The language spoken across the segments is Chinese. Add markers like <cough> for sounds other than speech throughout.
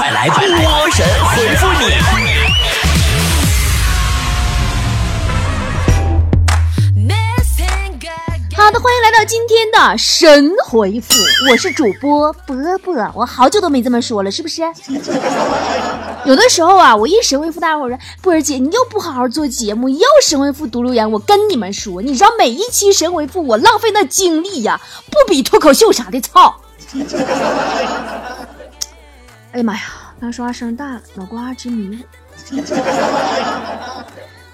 快来波神回复你！好的，欢迎来到今天的神回复，我是主播波波，我好久都没这么说了，是不是？有的时候啊，我一神回复，大伙儿说波儿姐你又不好好做节目，又神回复读留言，我跟你们说，你知道每一期神回复我浪费那精力呀，不比脱口秀啥的操！哎呀妈呀，刚说话声大了，脑瓜直迷糊。<laughs>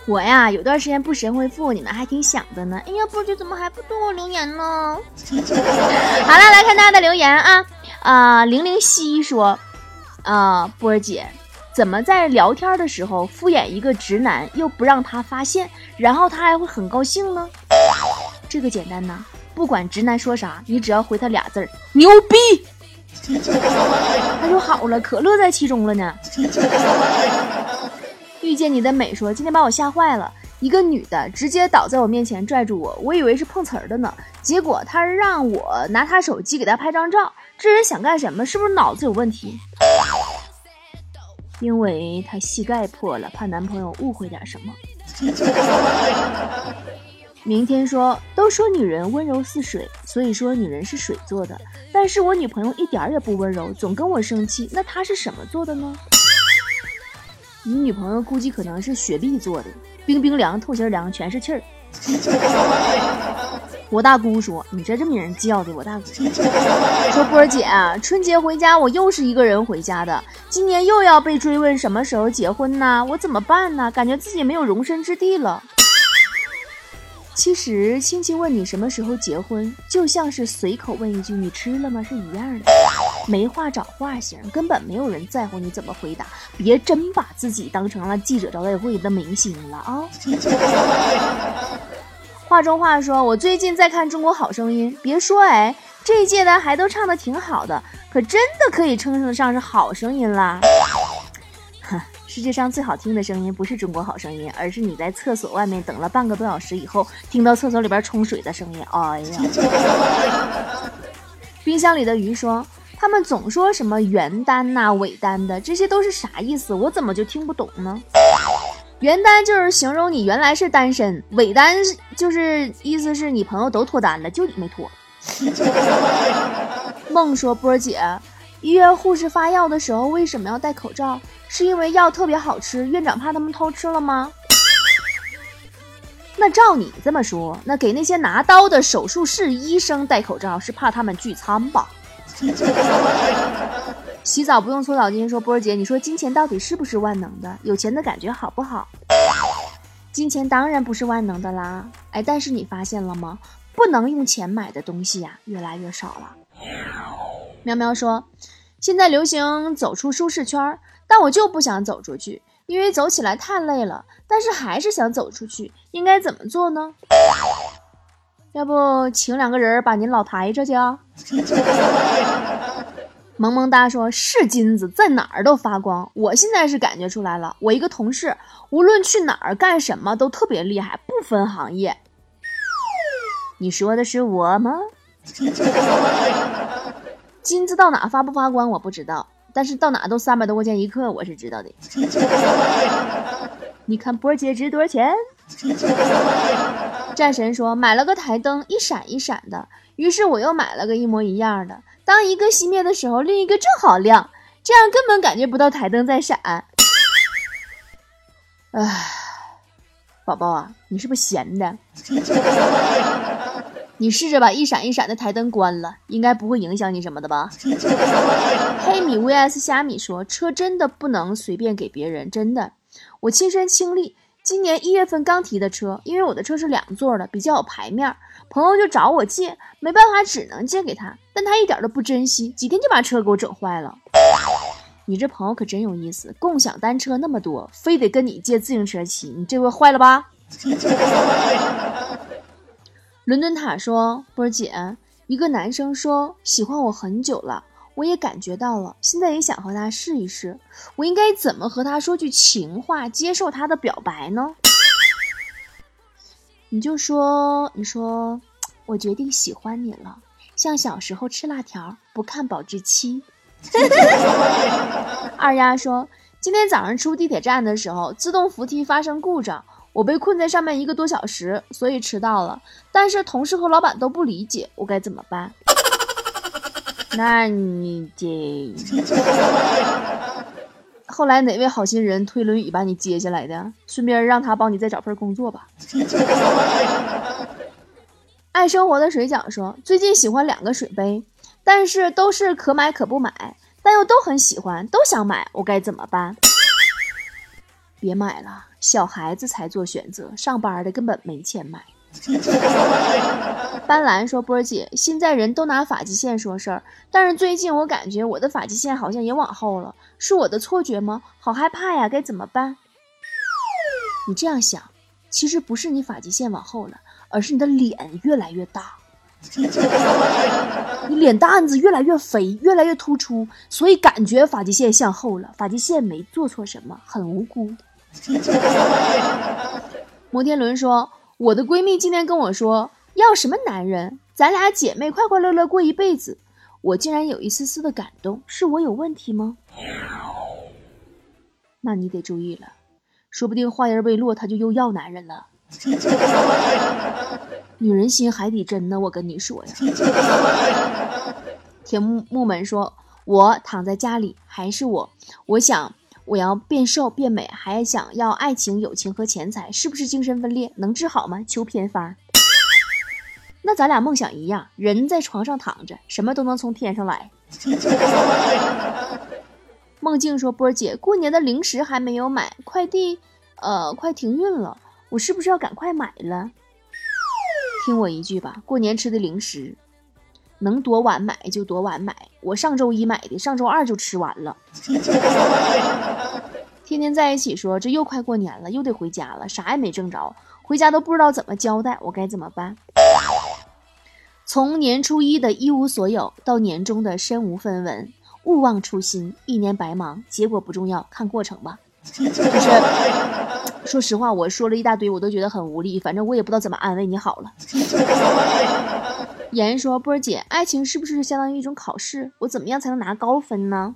我呀，有段时间不神回复，你们还挺想的呢。哎呀，波姐怎么还不对我留言呢？好了，来看大家的留言啊。啊、零零七说，啊、波儿姐，怎么在聊天的时候敷衍一个直男，又不让他发现，然后他还会很高兴呢？这个简单呐，不管直男说啥，你只要回他俩字儿“牛逼”，<laughs> 他就好了，可乐在其中了呢。<laughs> 遇见你的美说，今天把我吓坏了。一个女的直接倒在我面前拽住我，我以为是碰瓷儿的呢，结果她让我拿她手机给她拍张照。这人想干什么？是不是脑子有问题？因为她膝盖破了，怕男朋友误会点什么。明天说，都说女人温柔似水，所以说女人是水做的。但是我女朋友一点儿也不温柔，总跟我生气，那她是什么做的呢？你女朋友估计可能是雪碧做的，冰冰凉、透心凉，全是气儿。我大姑说：“你这这名叫的，我大姑说波儿姐，春节回家我又是一个人回家的，今年又要被追问什么时候结婚呢？我怎么办呢？感觉自己没有容身之地了。”其实亲戚问你什么时候结婚，就像是随口问一句“你吃了吗”是一样的，没话找话型，根本没有人在乎你怎么回答。别真把自己当成了记者招待会的明星了啊！话中话说，我最近在看《中国好声音》，别说哎，这一届的还都唱的挺好的，可真的可以称得上是好声音啦。哼，<laughs> 世界上最好听的声音不是《中国好声音》，而是你在厕所外面等了半个多小时以后，听到厕所里边冲水的声音。哎呀！<laughs> 冰箱里的鱼说。他们总说什么原单呐、尾单的，这些都是啥意思？我怎么就听不懂呢？原单就是形容你原来是单身，尾单就是意思是你朋友都脱单了，就你没脱。梦说波儿姐，医院护士发药的时候为什么要戴口罩？是因为药特别好吃，院长怕他们偷吃了吗？那照你这么说，那给那些拿刀的手术室医生戴口罩是怕他们聚餐吧？<laughs> 洗澡不用搓澡巾，说波儿姐，你说金钱到底是不是万能的？有钱的感觉好不好？金钱当然不是万能的啦，哎，但是你发现了吗？不能用钱买的东西呀、越来越少了。喵喵说，现在流行走出舒适圈，但我就不想走出去，因为走起来太累了，但是还是想走出去，应该怎么做呢？要不请两个人把您老抬着去啊？<laughs> 萌萌哒说：“是金子，在哪儿都发光。我现在是感觉出来了，我一个同事，无论去哪儿干什么都特别厉害，不分行业。你说的是我吗？<laughs> 金子到哪发不发光我不知道，但是到哪都三百多块钱一克，我是知道的。<laughs> 你看波姐值多少钱？”战神说：“买了个台灯，一闪一闪的。于是我又买了个一模一样的。当一个熄灭的时候，另一个正好亮，这样根本感觉不到台灯在闪。唉，宝宝啊，你是不是闲的？你试着把一闪一闪的台灯关了，应该不会影响你什么的吧？” <laughs> 黑米 vs 虾米说：“车真的不能随便给别人，真的，我亲身经历。”今年一月份刚提的车，因为我的车是两座的，比较有排面，朋友就找我借，没办法，只能借给他，但他一点都不珍惜，几天就把车给我整坏了。你这朋友可真有意思，共享单车那么多，非得跟你借自行车骑，你这回坏了吧？<laughs> 伦敦塔说：“波儿姐，一个男生说喜欢我很久了。”我也感觉到了，现在也想和他试一试。我应该怎么和他说句情话，接受他的表白呢？<laughs> 你就说，你说，我决定喜欢你了，像小时候吃辣条不看保质期。<laughs> 二丫说，今天早上出地铁站的时候，自动扶梯发生故障，我被困在上面一个多小时，所以迟到了。但是同事和老板都不理解，我该怎么办？<laughs> 那你这……后来哪位好心人推轮椅把你接下来的？顺便让他帮你再找份工作吧。爱生活的水饺说，最近喜欢两个水杯，但是都是可买可不买，但又都很喜欢，都想买，我该怎么办？别买了，小孩子才做选择，上班的根本没钱买。斑斓说：“波儿姐，现在人都拿发际线说事儿，但是最近我感觉我的发际线好像也往后了，是我的错觉吗？好害怕呀，该怎么办？你这样想，其实不是你发际线往后了，而是你的脸越来越大，<laughs> 你脸蛋子越来越肥，越来越突出，所以感觉发际线向后了。发际线没做错什么，很无辜。<laughs> ”摩天轮说。我的闺蜜今天跟我说要什么男人，咱俩姐妹快快乐乐过一辈子。我竟然有一丝丝的感动，是我有问题吗？那你得注意了，说不定话音未落，他就又要男人了。女人心海底针呢，我跟你说呀。铁木木门说：“我躺在家里还是我，我想。”我要变瘦变美，还想要爱情、友情和钱财，是不是精神分裂？能治好吗？求偏方。那咱俩梦想一样，人在床上躺着，什么都能从天上来。<laughs> 梦境说：“波儿姐，过年的零食还没有买，快递呃快停运了，我是不是要赶快买了？”听我一句吧，过年吃的零食。能多晚买就多晚买，我上周一买的，上周二就吃完了。<laughs> 天天在一起说，这又快过年了，又得回家了，啥也没挣着，回家都不知道怎么交代，我该怎么办？从年初一的一无所有到年终的身无分文，勿忘初心，一年白忙，结果不重要，看过程吧。就是说实话，我说了一大堆，我都觉得很无力，反正我也不知道怎么安慰你好了。<laughs> 妍说：“波儿姐，爱情是不是相当于一种考试？我怎么样才能拿高分呢？”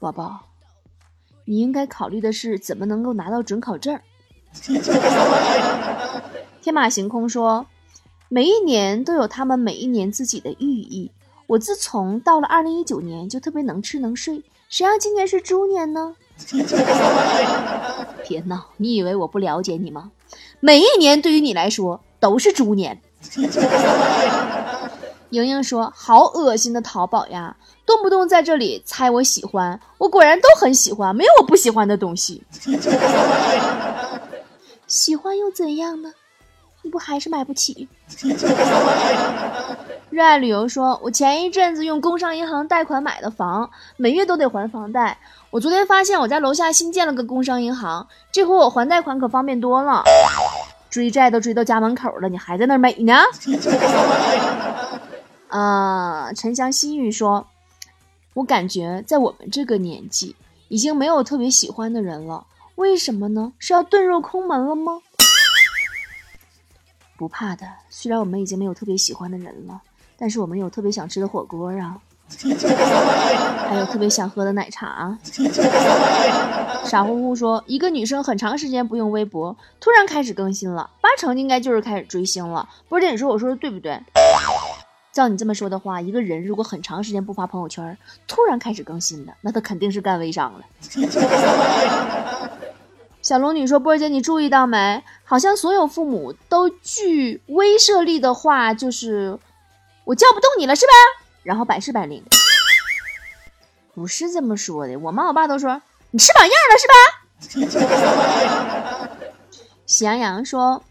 宝宝，你应该考虑的是怎么能够拿到准考证。<laughs> 天马行空说：“每一年都有他们每一年自己的寓意。我自从到了二零一九年就特别能吃能睡，谁让今年是猪年呢？” <laughs> 别闹，你以为我不了解你吗？每一年对于你来说都是猪年。莹莹说：“好恶心的淘宝呀，动不动在这里猜我喜欢，我果然都很喜欢，没有我不喜欢的东西。喜欢又怎样呢？你不还是买不起？”热爱旅游说：“我前一阵子用工商银行贷款买的房，每月都得还房贷。我昨天发现我家楼下新建了个工商银行，这回我还贷款可方便多了。”追债都追到家门口了，你还在那美呢？啊，<laughs> 沉香细雨说：“我感觉在我们这个年纪，已经没有特别喜欢的人了。为什么呢？是要遁入空门了吗？”不怕的，虽然我们已经没有特别喜欢的人了，但是我们有特别想吃的火锅啊。还有特别想喝的奶茶。傻乎乎说，一个女生很长时间不用微博，突然开始更新了，八成应该就是开始追星了。波姐，你说我说的对不对？照你这么说的话，一个人如果很长时间不发朋友圈，突然开始更新了，那他肯定是干微商了。小龙女说，波姐，你注意到没？好像所有父母都具威慑力的话，就是我叫不动你了，是吧？然后百试百灵，不是这么说的。我妈我爸都说你翅膀硬了是吧？<laughs> 喜羊羊说：“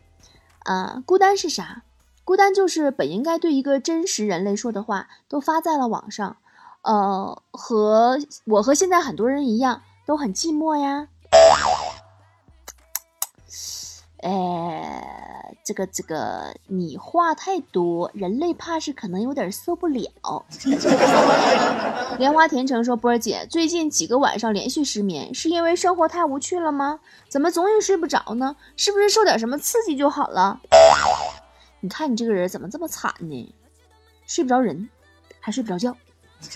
啊，孤单是啥？孤单就是本应该对一个真实人类说的话都发在了网上。呃，和我和现在很多人一样，都很寂寞呀。”哎，这个这个，你话太多，人类怕是可能有点受不了。<laughs> 莲花甜橙说：“波儿姐，最近几个晚上连续失眠，是因为生活太无趣了吗？怎么总也睡不着呢？是不是受点什么刺激就好了？你看你这个人怎么这么惨呢？睡不着人，还睡不着觉。<laughs> ”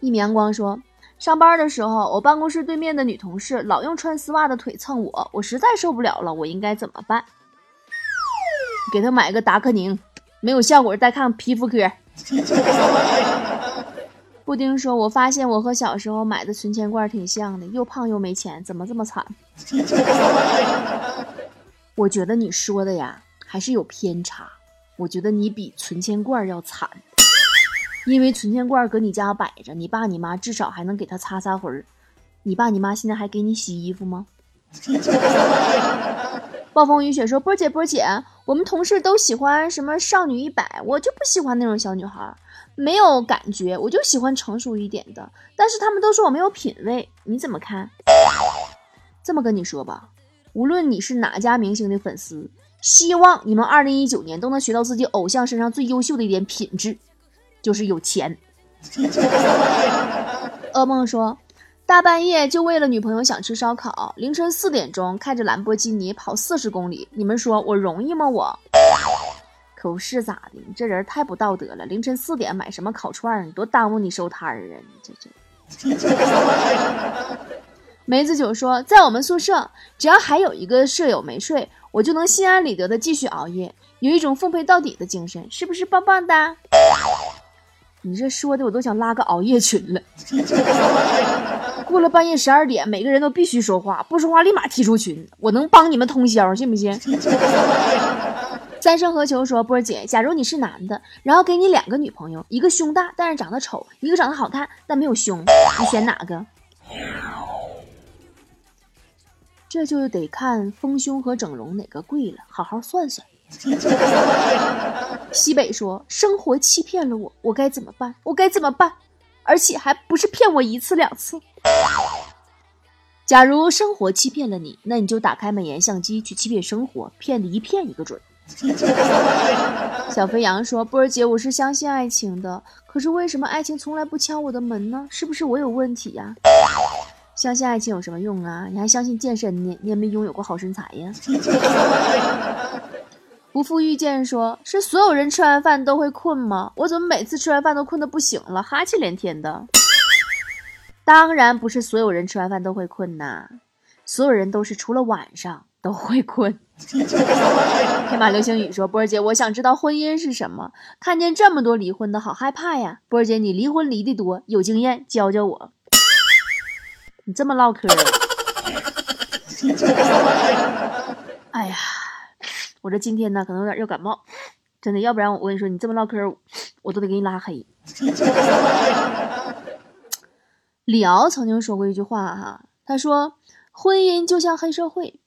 一米阳光说，上班的时候，我办公室对面的女同事老用穿丝袜的腿蹭我，我实在受不了了，我应该怎么办？给她买个达克宁，没有效果再看皮肤科。布丁说：“我发现我和小时候买的存钱罐挺像的，又胖又没钱，怎么这么惨？”我觉得你说的呀，还是有偏差。我觉得你比存钱罐要惨，因为存钱罐搁你家摆着，你爸你妈至少还能给他擦擦灰儿你爸你妈现在还给你洗衣服吗？<laughs> 暴风雨雪说：“波姐，波姐，我们同事都喜欢什么少女一百，我就不喜欢那种小女孩，没有感觉，我就喜欢成熟一点的。但是他们都说我没有品位，你怎么看？这么跟你说吧，无论你是哪家明星的粉丝，希望你们二零一九年都能学到自己偶像身上最优秀的一点品质，就是有钱。噩梦说。”大半夜就为了女朋友想吃烧烤，凌晨四点钟开着兰博基尼跑四十公里，你们说我容易吗？我可不是咋的？你这人太不道德了！凌晨四点买什么烤串？你多耽误你收摊啊！你这这。梅子酒说，在我们宿舍，只要还有一个舍友没睡，我就能心安理得的继续熬夜，有一种奉陪到底的精神，是不是棒棒的？你这说的我都想拉个熬夜群了。过了半夜十二点，每个人都必须说话，不说话立马踢出群。我能帮你们通宵，信不信？<laughs> 三生何求说，波儿姐，假如你是男的，然后给你两个女朋友，一个胸大但是长得丑，一个长得好看但没有胸，你选哪个？这就得看丰胸和整容哪个贵了，好好算算。西北说：“生活欺骗了我，我该怎么办？我该怎么办？而且还不是骗我一次两次。假如生活欺骗了你，那你就打开美颜相机去欺骗生活，骗的一骗一个准。<laughs> ”小飞羊说：“波儿姐，我是相信爱情的，可是为什么爱情从来不敲我的门呢？是不是我有问题呀？相信爱情有什么用啊？你还相信健身呢？你也没拥有过好身材呀。”不负遇见说：“是所有人吃完饭都会困吗？我怎么每次吃完饭都困得不行了，哈气连天的？”当然不是所有人吃完饭都会困呐，所有人都是除了晚上都会困。<laughs> 天马流星雨说：“波儿姐，我想知道婚姻是什么？看见这么多离婚的好害怕呀！波儿姐，你离婚离的多，有经验，教教我。你这么唠嗑，<laughs> 哎呀。”我这今天呢，可能有点要感冒，真的，要不然我跟你说，你这么唠嗑，我都得给你拉黑。<laughs> 李敖曾经说过一句话哈，他说：“婚姻就像黑社会，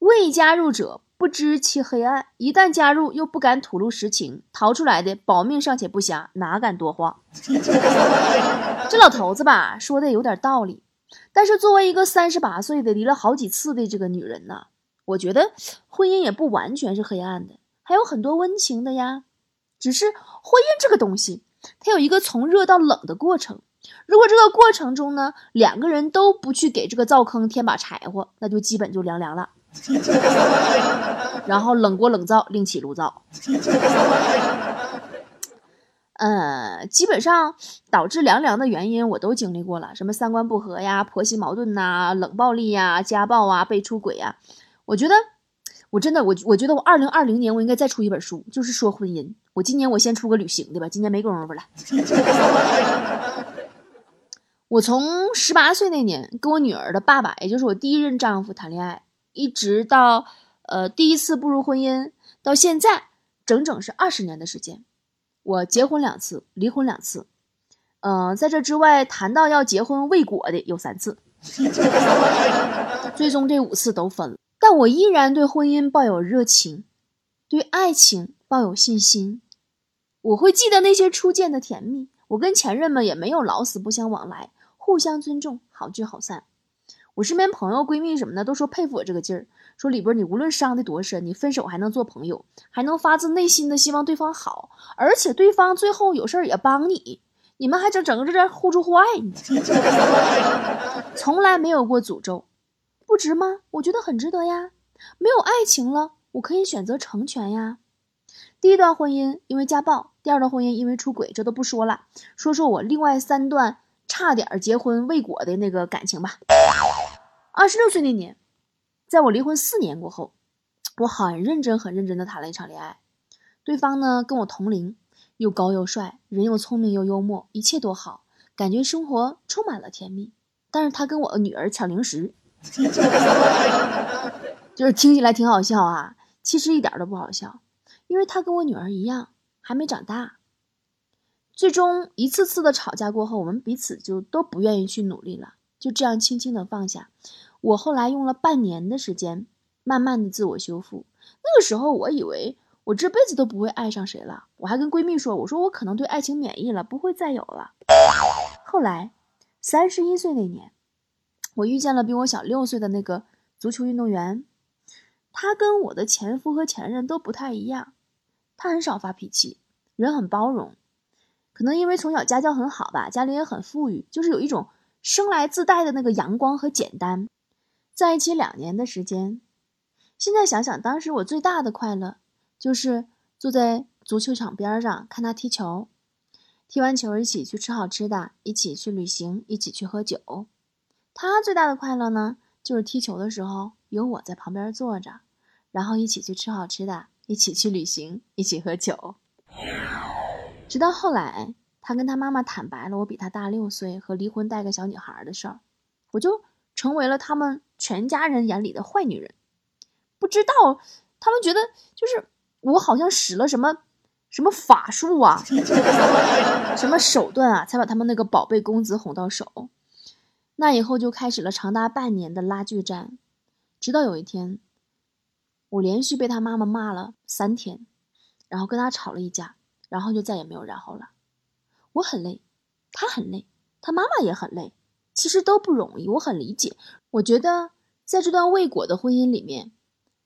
未加入者不知其黑暗，一旦加入又不敢吐露实情，逃出来的保命尚且不暇，哪敢多话？” <laughs> 这老头子吧，说的有点道理，但是作为一个三十八岁的离了好几次的这个女人呢？我觉得婚姻也不完全是黑暗的，还有很多温情的呀。只是婚姻这个东西，它有一个从热到冷的过程。如果这个过程中呢，两个人都不去给这个灶坑添把柴火，那就基本就凉凉了。<laughs> 然后冷锅冷灶另起炉灶。呃，基本上导致凉凉的原因我都经历过了，什么三观不合呀、婆媳矛盾呐、冷暴力呀、家暴啊、被出轨呀。我觉得，我真的，我我觉得我二零二零年我应该再出一本书，就是说婚姻。我今年我先出个旅行的吧，今年没工夫了。<laughs> 我从十八岁那年跟我女儿的爸爸，也就是我第一任丈夫谈恋爱，一直到呃第一次步入婚姻，到现在整整是二十年的时间。我结婚两次，离婚两次，嗯，在这之外谈到要结婚未果的有三次，<laughs> 最终这五次都分了。我依然对婚姻抱有热情，对爱情抱有信心。我会记得那些初见的甜蜜，我跟前任们也没有老死不相往来，互相尊重，好聚好散。我身边朋友、闺蜜什么的都说佩服我这个劲儿，说里边你无论伤的多深，你分手还能做朋友，还能发自内心的希望对方好，而且对方最后有事儿也帮你，你们还整整个这互助互爱你，<laughs> 从来没有过诅咒。不值吗？我觉得很值得呀。没有爱情了，我可以选择成全呀。第一段婚姻因为家暴，第二段婚姻因为出轨，这都不说了。说说我另外三段差点结婚未果的那个感情吧。二十六岁那年，在我离婚四年过后，我很认真、很认真的谈了一场恋爱。对方呢跟我同龄，又高又帅，人又聪明又幽默，一切都好，感觉生活充满了甜蜜。但是他跟我的女儿抢零食，<laughs> 就是听起来挺好笑啊，其实一点都不好笑，因为他跟我女儿一样，还没长大。最终一次次的吵架过后，我们彼此就都不愿意去努力了，就这样轻轻的放下。我后来用了半年的时间，慢慢的自我修复。那个时候我以为我这辈子都不会爱上谁了，我还跟闺蜜说，我说我可能对爱情免疫了，不会再有了。后来三十一岁那年，我遇见了比我小六岁的那个足球运动员，他跟我的前夫和前任都不太一样，他很少发脾气，人很包容。可能因为从小家教很好吧，家里也很富裕，就是有一种生来自带的那个阳光和简单。在一起两年的时间，现在想想，当时我最大的快乐就是坐在足球场边上看他踢球，踢完球一起去吃好吃的，一起去旅行，一起去喝酒。他最大的快乐呢，就是踢球的时候有我在旁边坐着，然后一起去吃好吃的，一起去旅行，一起喝酒。直到后来，他跟他妈妈坦白了我比他大六岁和离婚带个小女孩的事儿，我就成为了他们全家人眼里的坏女人。不知道他们觉得就是我好像使了什么什么法术啊，<laughs> 什么手段啊，才把他们那个宝贝公子哄到手。那以后就开始了长达半年的拉锯战，直到有一天，我连续被他妈妈骂了三天，然后跟他吵了一架。然后就再也没有然后了。我很累，他很累，他妈妈也很累，其实都不容易。我很理解。我觉得在这段未果的婚姻里面，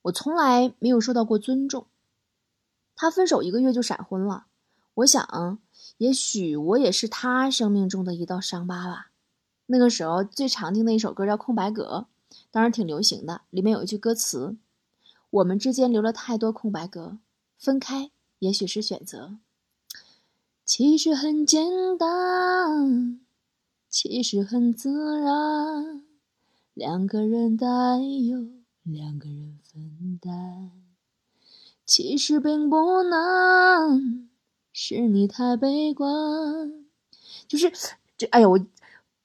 我从来没有受到过尊重。他分手一个月就闪婚了。我想，也许我也是他生命中的一道伤疤吧。那个时候最常听的一首歌叫《空白格》，当然挺流行的。里面有一句歌词：“我们之间留了太多空白格，分开也许是选择。”其实很简单，其实很自然，两个人担忧，两个人分担。其实并不难，是你太悲观。就是这，哎呀，我，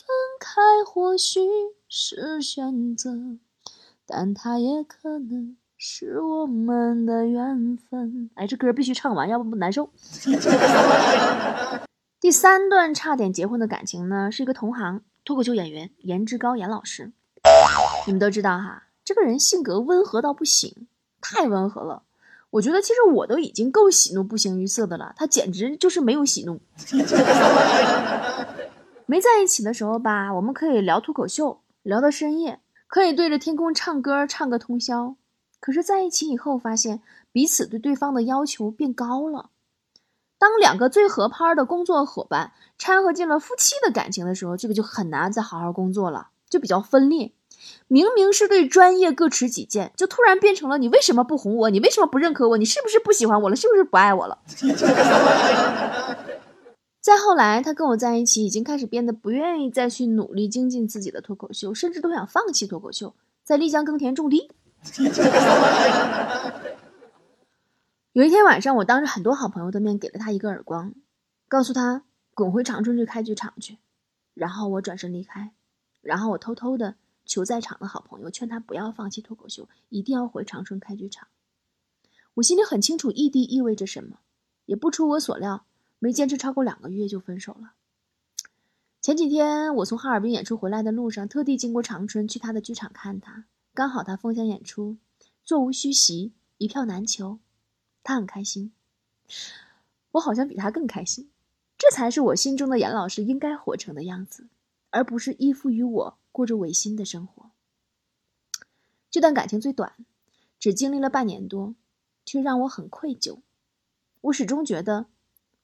分开或许是选择，但它也可能。是我们的缘分。哎，这歌必须唱完，要不不难受。<laughs> 第三段差点结婚的感情呢，是一个同行脱口秀演员颜值高颜老师。你们都知道哈，这个人性格温和到不行，太温和了。我觉得其实我都已经够喜怒不形于色的了，他简直就是没有喜怒。没在一起的时候吧，我们可以聊脱口秀，聊到深夜，可以对着天空唱歌，唱个通宵。可是在一起以后，发现彼此对对方的要求变高了。当两个最合拍的工作伙伴掺和进了夫妻的感情的时候，这个就很难再好好工作了，就比较分裂。明明是对专业各持己见，就突然变成了你为什么不哄我？你为什么不认可我？你是不是不喜欢我了？是不是不爱我了？<laughs> 再后来，他跟我在一起，已经开始变得不愿意再去努力精进自己的脱口秀，甚至都想放弃脱口秀，在丽江耕田种地。<laughs> 有一天晚上，我当着很多好朋友的面给了他一个耳光，告诉他滚回长春去开剧场去。然后我转身离开，然后我偷偷的求在场的好朋友劝他不要放弃脱口秀，一定要回长春开剧场。我心里很清楚异地意味着什么，也不出我所料，没坚持超过两个月就分手了。前几天我从哈尔滨演出回来的路上，特地经过长春去他的剧场看他。刚好他封箱演出，座无虚席，一票难求，他很开心，我好像比他更开心，这才是我心中的严老师应该活成的样子。而不是依附于我，过着违心的生活。这段感情最短，只经历了半年多，却让我很愧疚。我始终觉得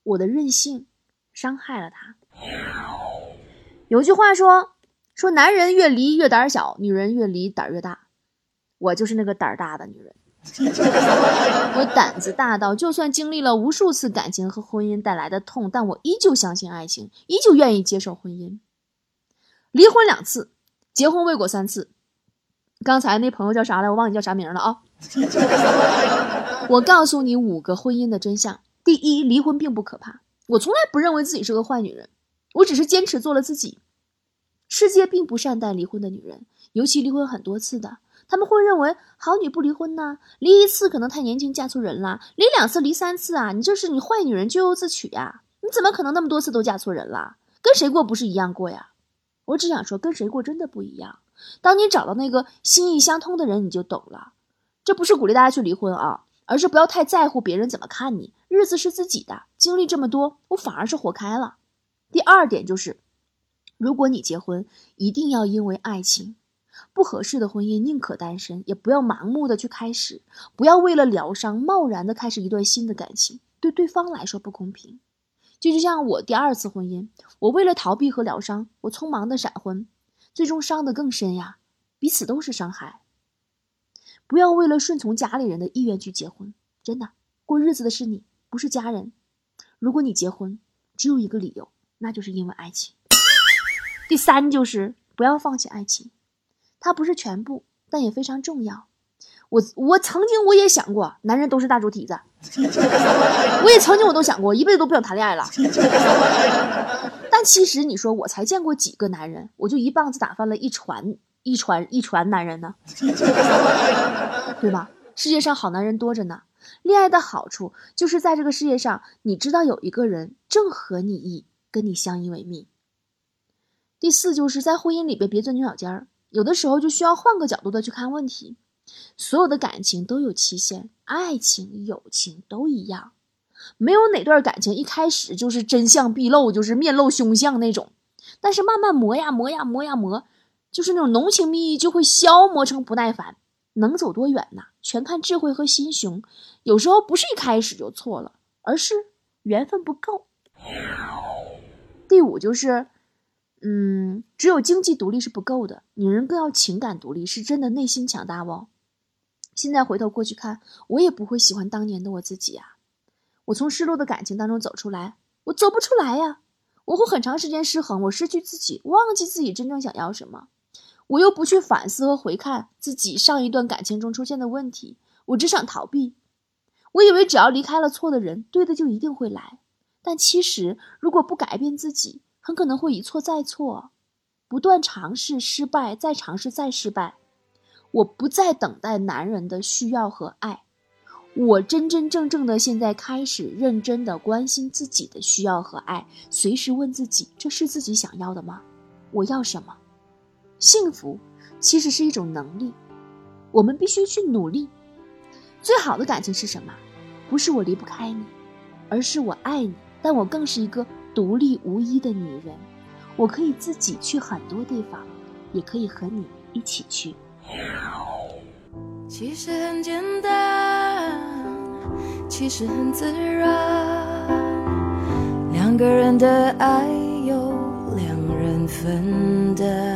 我的任性伤害了他。有句话说：“说男人越离越胆小，女人越离胆越大。”我就是那个胆儿大的女人。<laughs> 我胆子大到，就算经历了无数次感情和婚姻带来的痛，但我依旧相信爱情，依旧愿意接受婚姻。离婚两次，结婚未果三次。刚才那朋友叫啥来？我忘记叫啥名了啊！<laughs> 我告诉你五个婚姻的真相：第一，离婚并不可怕。我从来不认为自己是个坏女人，我只是坚持做了自己。世界并不善待离婚的女人，尤其离婚很多次的。他们会认为好女不离婚呢？离一次可能太年轻嫁错人了，离两次离三次啊，你这是你坏女人咎由自取呀！你怎么可能那么多次都嫁错人了？跟谁过不是一样过呀？我只想说，跟谁过真的不一样。当你找到那个心意相通的人，你就懂了。这不是鼓励大家去离婚啊，而是不要太在乎别人怎么看你。日子是自己的，经历这么多，我反而是活开了。第二点就是，如果你结婚，一定要因为爱情。不合适的婚姻宁可单身，也不要盲目的去开始，不要为了疗伤贸然的开始一段新的感情，对对方来说不公平。就就像我第二次婚姻，我为了逃避和疗伤，我匆忙的闪婚，最终伤得更深呀，彼此都是伤害。不要为了顺从家里人的意愿去结婚，真的，过日子的是你，不是家人。如果你结婚，只有一个理由，那就是因为爱情。第三就是不要放弃爱情。它不是全部，但也非常重要。我我曾经我也想过，男人都是大猪蹄子。<laughs> 我也曾经我都想过，一辈子都不想谈恋爱了。<laughs> 但其实你说我才见过几个男人，我就一棒子打翻了一船一船一船男人呢，<laughs> 对吧？世界上好男人多着呢。恋爱的好处就是在这个世界上，你知道有一个人正合你意，跟你相依为命。第四就是在婚姻里边别钻牛角尖儿。有的时候就需要换个角度的去看问题，所有的感情都有期限，爱情、友情都一样，没有哪段感情一开始就是真相毕露，就是面露凶相那种。但是慢慢磨呀磨呀磨呀磨，就是那种浓情蜜意就会消磨成不耐烦。能走多远呢？全看智慧和心胸。有时候不是一开始就错了，而是缘分不够。第五就是。嗯，只有经济独立是不够的，女人更要情感独立，是真的内心强大哦。现在回头过去看，我也不会喜欢当年的我自己呀。我从失落的感情当中走出来，我走不出来呀。我会很长时间失衡，我失去自己，忘记自己真正想要什么。我又不去反思和回看自己上一段感情中出现的问题，我只想逃避。我以为只要离开了错的人，对的就一定会来。但其实，如果不改变自己，很可能会一错再错，不断尝试失败，再尝试再失败。我不再等待男人的需要和爱，我真真正正的现在开始认真的关心自己的需要和爱，随时问自己：这是自己想要的吗？我要什么？幸福其实是一种能力，我们必须去努力。最好的感情是什么？不是我离不开你，而是我爱你，但我更是一个。独立无依的女人，我可以自己去很多地方，也可以和你一起去。其实很简单，其实很自然，两个人的爱由两人分担。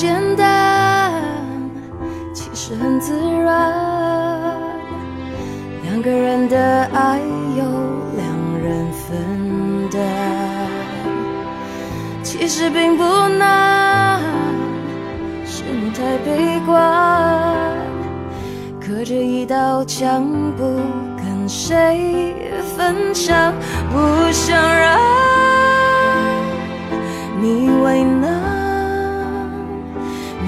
简单，其实很自然。两个人的爱由两人分担，其实并不难，是你太悲观，隔着一道墙不跟谁分享，不想让你为难。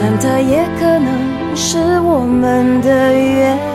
但它也可能是我们的缘。